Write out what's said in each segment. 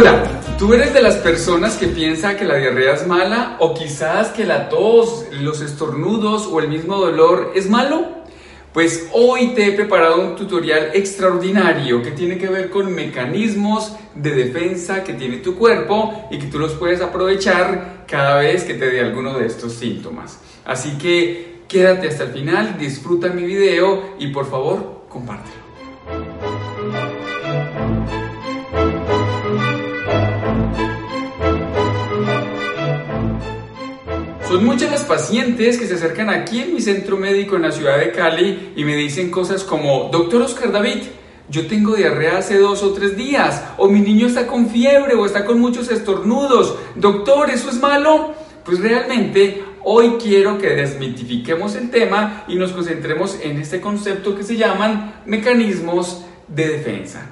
Hola, ¿tú eres de las personas que piensa que la diarrea es mala o quizás que la tos, los estornudos o el mismo dolor es malo? Pues hoy te he preparado un tutorial extraordinario que tiene que ver con mecanismos de defensa que tiene tu cuerpo y que tú los puedes aprovechar cada vez que te dé alguno de estos síntomas. Así que quédate hasta el final, disfruta mi video y por favor compártelo. Son muchas las pacientes que se acercan aquí en mi centro médico en la ciudad de Cali y me dicen cosas como, doctor Oscar David, yo tengo diarrea hace dos o tres días, o mi niño está con fiebre o está con muchos estornudos, doctor, ¿eso es malo? Pues realmente hoy quiero que desmitifiquemos el tema y nos concentremos en este concepto que se llaman mecanismos de defensa.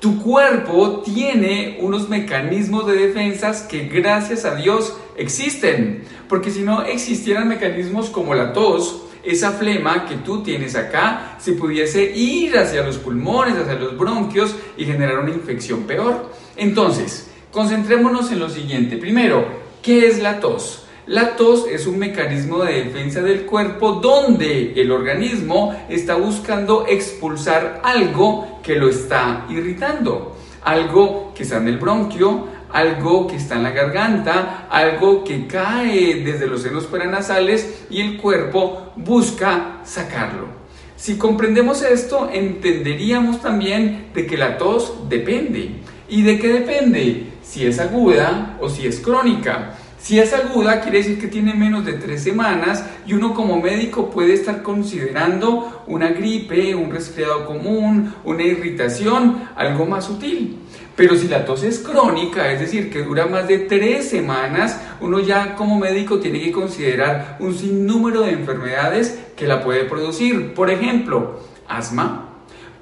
Tu cuerpo tiene unos mecanismos de defensas que gracias a Dios existen, porque si no existieran mecanismos como la tos, esa flema que tú tienes acá se pudiese ir hacia los pulmones, hacia los bronquios y generar una infección peor. Entonces, concentrémonos en lo siguiente. Primero, ¿qué es la tos? La tos es un mecanismo de defensa del cuerpo donde el organismo está buscando expulsar algo que lo está irritando, algo que está en el bronquio, algo que está en la garganta, algo que cae desde los senos paranasales y el cuerpo busca sacarlo. Si comprendemos esto, entenderíamos también de que la tos depende. ¿Y de qué depende? Si es aguda o si es crónica. Si es aguda, quiere decir que tiene menos de tres semanas y uno como médico puede estar considerando una gripe, un resfriado común, una irritación, algo más sutil. Pero si la tos es crónica, es decir, que dura más de tres semanas, uno ya como médico tiene que considerar un sinnúmero de enfermedades que la puede producir. Por ejemplo, asma,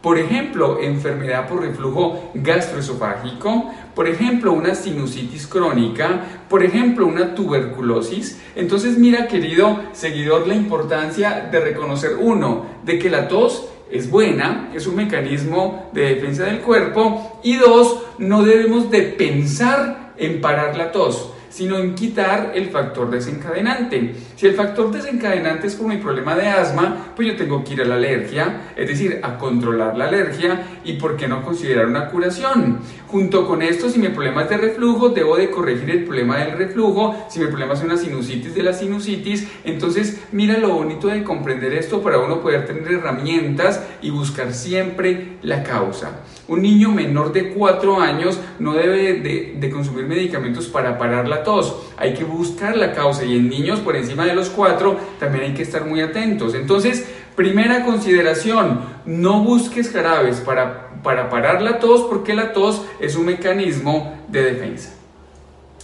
por ejemplo, enfermedad por reflujo gastroesofágico, por ejemplo, una sinusitis crónica, por ejemplo, una tuberculosis. Entonces, mira, querido seguidor, la importancia de reconocer, uno, de que la tos es buena, es un mecanismo de defensa del cuerpo, y dos, no debemos de pensar en parar la tos sino en quitar el factor desencadenante. Si el factor desencadenante es por mi problema de asma, pues yo tengo que ir a la alergia, es decir, a controlar la alergia y por qué no considerar una curación. Junto con esto, si mi problema es de reflujo, debo de corregir el problema del reflujo, si mi problema es una sinusitis de la sinusitis, entonces mira lo bonito de comprender esto para uno poder tener herramientas y buscar siempre la causa. Un niño menor de 4 años no debe de, de consumir medicamentos para parar la tos. Hay que buscar la causa y en niños por encima de los 4 también hay que estar muy atentos. Entonces, primera consideración, no busques jarabes para, para parar la tos porque la tos es un mecanismo de defensa.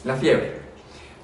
La fiebre.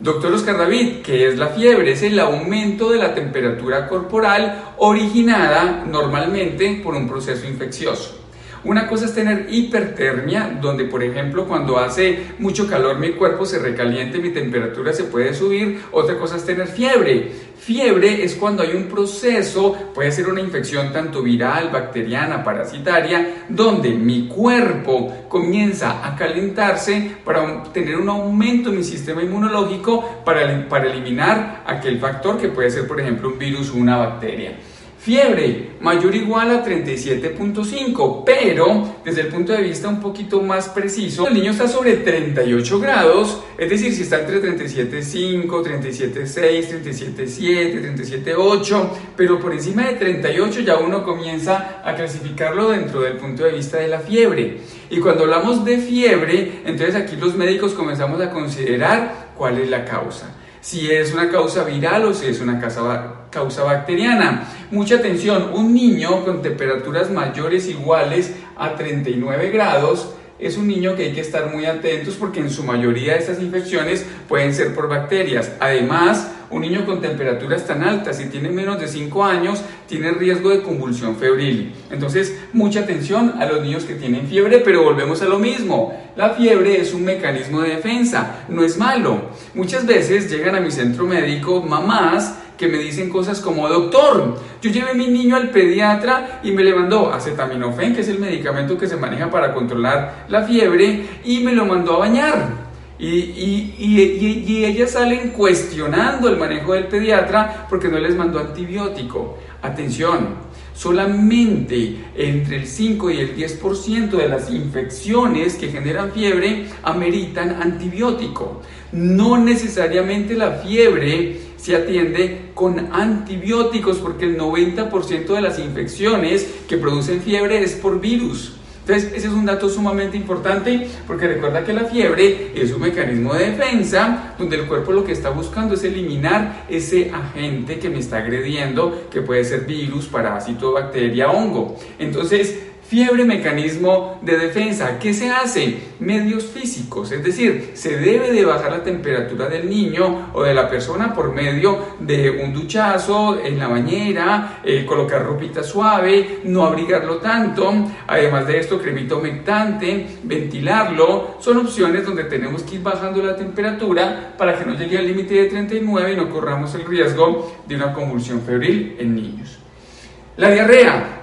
Doctor Oscar David, ¿qué es la fiebre? Es el aumento de la temperatura corporal originada normalmente por un proceso infeccioso. Una cosa es tener hipertermia, donde por ejemplo cuando hace mucho calor mi cuerpo se recaliente, mi temperatura se puede subir. Otra cosa es tener fiebre. Fiebre es cuando hay un proceso, puede ser una infección tanto viral, bacteriana, parasitaria, donde mi cuerpo comienza a calentarse para tener un aumento en mi sistema inmunológico para, para eliminar aquel factor que puede ser, por ejemplo, un virus o una bacteria. Fiebre mayor o igual a 37.5, pero desde el punto de vista un poquito más preciso, el niño está sobre 38 grados, es decir, si está entre 37.5, 37.6, 37.7, 37.8, pero por encima de 38 ya uno comienza a clasificarlo dentro del punto de vista de la fiebre. Y cuando hablamos de fiebre, entonces aquí los médicos comenzamos a considerar cuál es la causa. Si es una causa viral o si es una causa, bacteriana. Mucha atención, un niño con temperaturas mayores iguales a 39 grados es un niño que hay que estar muy atentos porque en su mayoría de estas infecciones pueden ser por bacterias. Además, un niño con temperaturas tan altas, si tiene menos de 5 años, tiene riesgo de convulsión febril. Entonces, mucha atención a los niños que tienen fiebre, pero volvemos a lo mismo. La fiebre es un mecanismo de defensa, no es malo. Muchas veces llegan a mi centro médico mamás que me dicen cosas como, doctor, yo llevé mi niño al pediatra y me le mandó acetaminofén, que es el medicamento que se maneja para controlar la fiebre, y me lo mandó a bañar. Y, ellas salen cuestionando el manejo del pediatra porque no les mandó antibiótico. Atención, solamente entre el 5 y el 10% de las infecciones que generan fiebre ameritan antibiótico. No necesariamente la fiebre se atiende con antibióticos porque el 90% de las infecciones que producen fiebre es por virus. Entonces, ese es un dato sumamente importante porque recuerda que la fiebre es un mecanismo de defensa donde el cuerpo lo que está buscando es eliminar ese agente que me está agrediendo, que puede ser virus, parásito, bacteria, hongo. Entonces, Fiebre, mecanismo de defensa. ¿Qué se hace? Medios físicos, es decir, se debe de bajar la temperatura del niño o de la persona por medio de un duchazo en la bañera, eh, colocar ropita suave, no abrigarlo tanto, además de esto, cremito humectante, ventilarlo, son opciones donde tenemos que ir bajando la temperatura para que no llegue al límite de 39 y no corramos el riesgo de una convulsión febril en niños. La diarrea,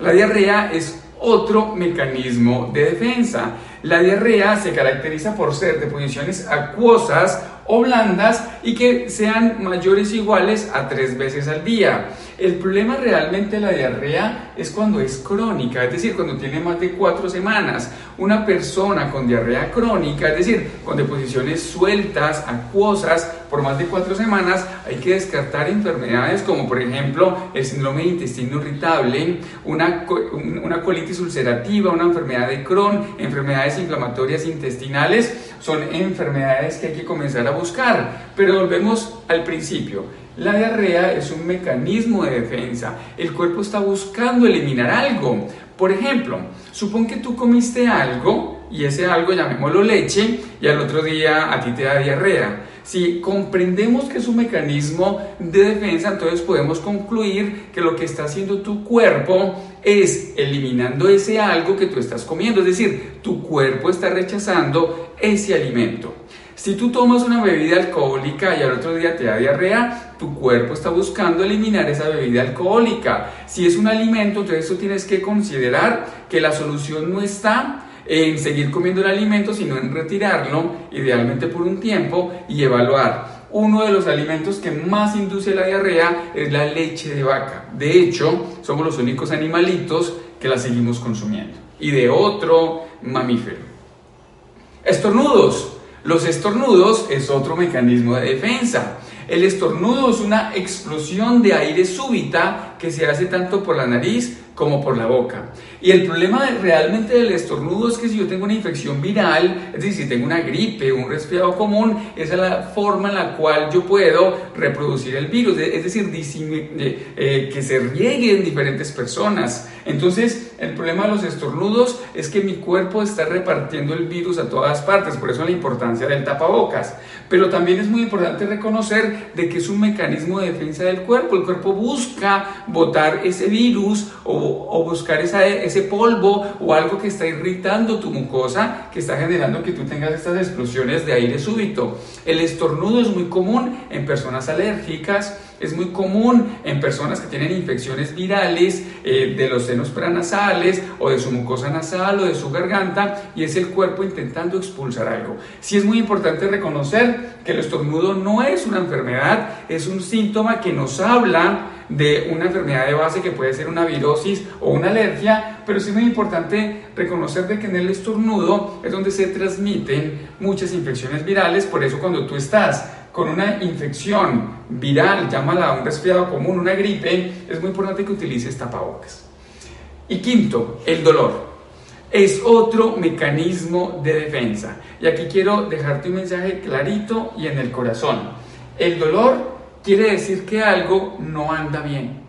la diarrea es otro mecanismo de defensa. La diarrea se caracteriza por ser de posiciones acuosas o blandas y que sean mayores o iguales a tres veces al día. El problema realmente de la diarrea es cuando es crónica, es decir, cuando tiene más de cuatro semanas. Una persona con diarrea crónica, es decir, con deposiciones sueltas, acuosas, por más de cuatro semanas, hay que descartar enfermedades como por ejemplo el síndrome de intestino irritable, una, una colitis ulcerativa, una enfermedad de Crohn, enfermedades inflamatorias intestinales, son enfermedades que hay que comenzar a buscar. Pero volvemos al principio. La diarrea es un mecanismo de defensa. El cuerpo está buscando eliminar algo. Por ejemplo, supón que tú comiste algo y ese algo llamémoslo leche y al otro día a ti te da diarrea. Si comprendemos que es un mecanismo de defensa, entonces podemos concluir que lo que está haciendo tu cuerpo es eliminando ese algo que tú estás comiendo, es decir, tu cuerpo está rechazando ese alimento. Si tú tomas una bebida alcohólica y al otro día te da diarrea, tu cuerpo está buscando eliminar esa bebida alcohólica. Si es un alimento, entonces tú tienes que considerar que la solución no está en seguir comiendo el alimento, sino en retirarlo, idealmente por un tiempo, y evaluar. Uno de los alimentos que más induce la diarrea es la leche de vaca. De hecho, somos los únicos animalitos que la seguimos consumiendo. Y de otro mamífero. Estornudos. Los estornudos es otro mecanismo de defensa. El estornudo es una explosión de aire súbita que se hace tanto por la nariz como por la boca. Y el problema realmente del estornudo es que si yo tengo una infección viral, es decir, si tengo una gripe, un resfriado común, esa es la forma en la cual yo puedo reproducir el virus, es decir, eh, eh, que se riegue en diferentes personas. Entonces, el problema de los estornudos es que mi cuerpo está repartiendo el virus a todas partes, por eso la importancia del tapabocas. Pero también es muy importante reconocer de que es un mecanismo de defensa del cuerpo. El cuerpo busca botar ese virus o, buscar ese polvo o algo que está irritando tu mucosa, que está generando que tú tengas estas explosiones de aire súbito. El estornudo es muy común en personas alérgicas, es muy común en personas que tienen infecciones virales eh, de los senos pranasales o de su mucosa nasal o de su garganta y es el cuerpo intentando expulsar algo. Sí es muy importante reconocer que el estornudo no es una enfermedad, es un síntoma que nos habla de una enfermedad de base que puede ser una virosis o una alergia, pero sí es muy importante reconocer de que en el estornudo es donde se transmiten muchas infecciones virales, por eso cuando tú estás con una infección viral, llámala un resfriado común, una gripe, es muy importante que utilices tapabocas. Y quinto, el dolor. Es otro mecanismo de defensa. Y aquí quiero dejarte un mensaje clarito y en el corazón. El dolor quiere decir que algo no anda bien.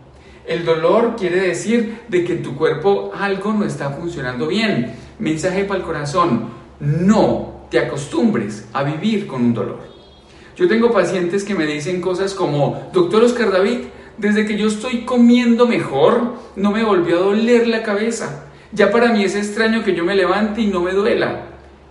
El dolor quiere decir de que en tu cuerpo algo no está funcionando bien. Mensaje para el corazón, no te acostumbres a vivir con un dolor. Yo tengo pacientes que me dicen cosas como, doctor Oscar David, desde que yo estoy comiendo mejor, no me volvió a doler la cabeza. Ya para mí es extraño que yo me levante y no me duela.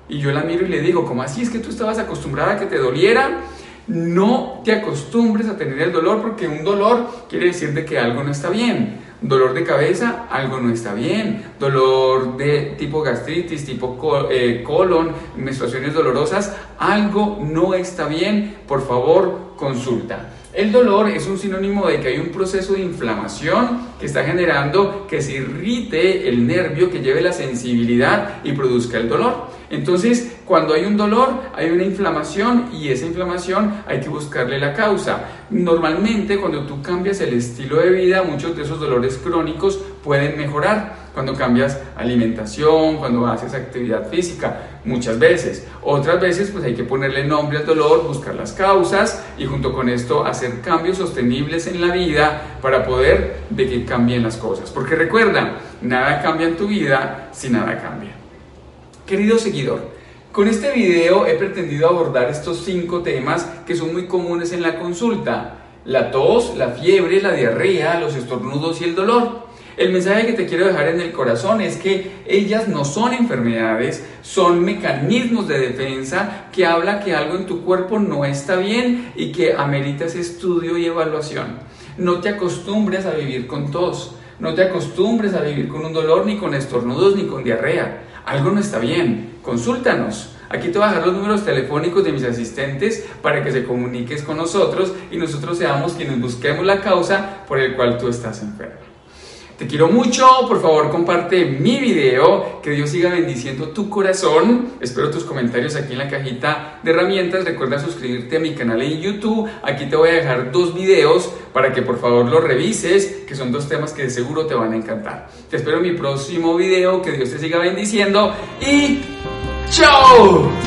Y yo la miro y le digo, ¿cómo así es que tú estabas acostumbrada a que te doliera? No te acostumbres a tener el dolor porque un dolor quiere decir de que algo no está bien. Dolor de cabeza, algo no está bien. Dolor de tipo gastritis, tipo eh, colon, menstruaciones dolorosas, algo no está bien. Por favor, consulta. El dolor es un sinónimo de que hay un proceso de inflamación que está generando que se irrite el nervio que lleve la sensibilidad y produzca el dolor. Entonces, cuando hay un dolor, hay una inflamación y esa inflamación hay que buscarle la causa. Normalmente, cuando tú cambias el estilo de vida, muchos de esos dolores crónicos pueden mejorar cuando cambias alimentación, cuando haces actividad física, muchas veces. Otras veces pues hay que ponerle nombre al dolor, buscar las causas y junto con esto hacer cambios sostenibles en la vida para poder de que cambien las cosas. Porque recuerda, nada cambia en tu vida si nada cambia. Querido seguidor, con este video he pretendido abordar estos cinco temas que son muy comunes en la consulta. La tos, la fiebre, la diarrea, los estornudos y el dolor. El mensaje que te quiero dejar en el corazón es que ellas no son enfermedades, son mecanismos de defensa que habla que algo en tu cuerpo no está bien y que amerita ese estudio y evaluación. No te acostumbres a vivir con tos, no te acostumbres a vivir con un dolor, ni con estornudos, ni con diarrea. Algo no está bien, consúltanos. Aquí te voy a dejar los números telefónicos de mis asistentes para que se comuniques con nosotros y nosotros seamos quienes busquemos la causa por el cual tú estás enfermo. Te quiero mucho, por favor comparte mi video, que Dios siga bendiciendo tu corazón. Espero tus comentarios aquí en la cajita de herramientas. Recuerda suscribirte a mi canal en YouTube. Aquí te voy a dejar dos videos para que por favor los revises, que son dos temas que de seguro te van a encantar. Te espero en mi próximo video, que Dios te siga bendiciendo y ¡chao!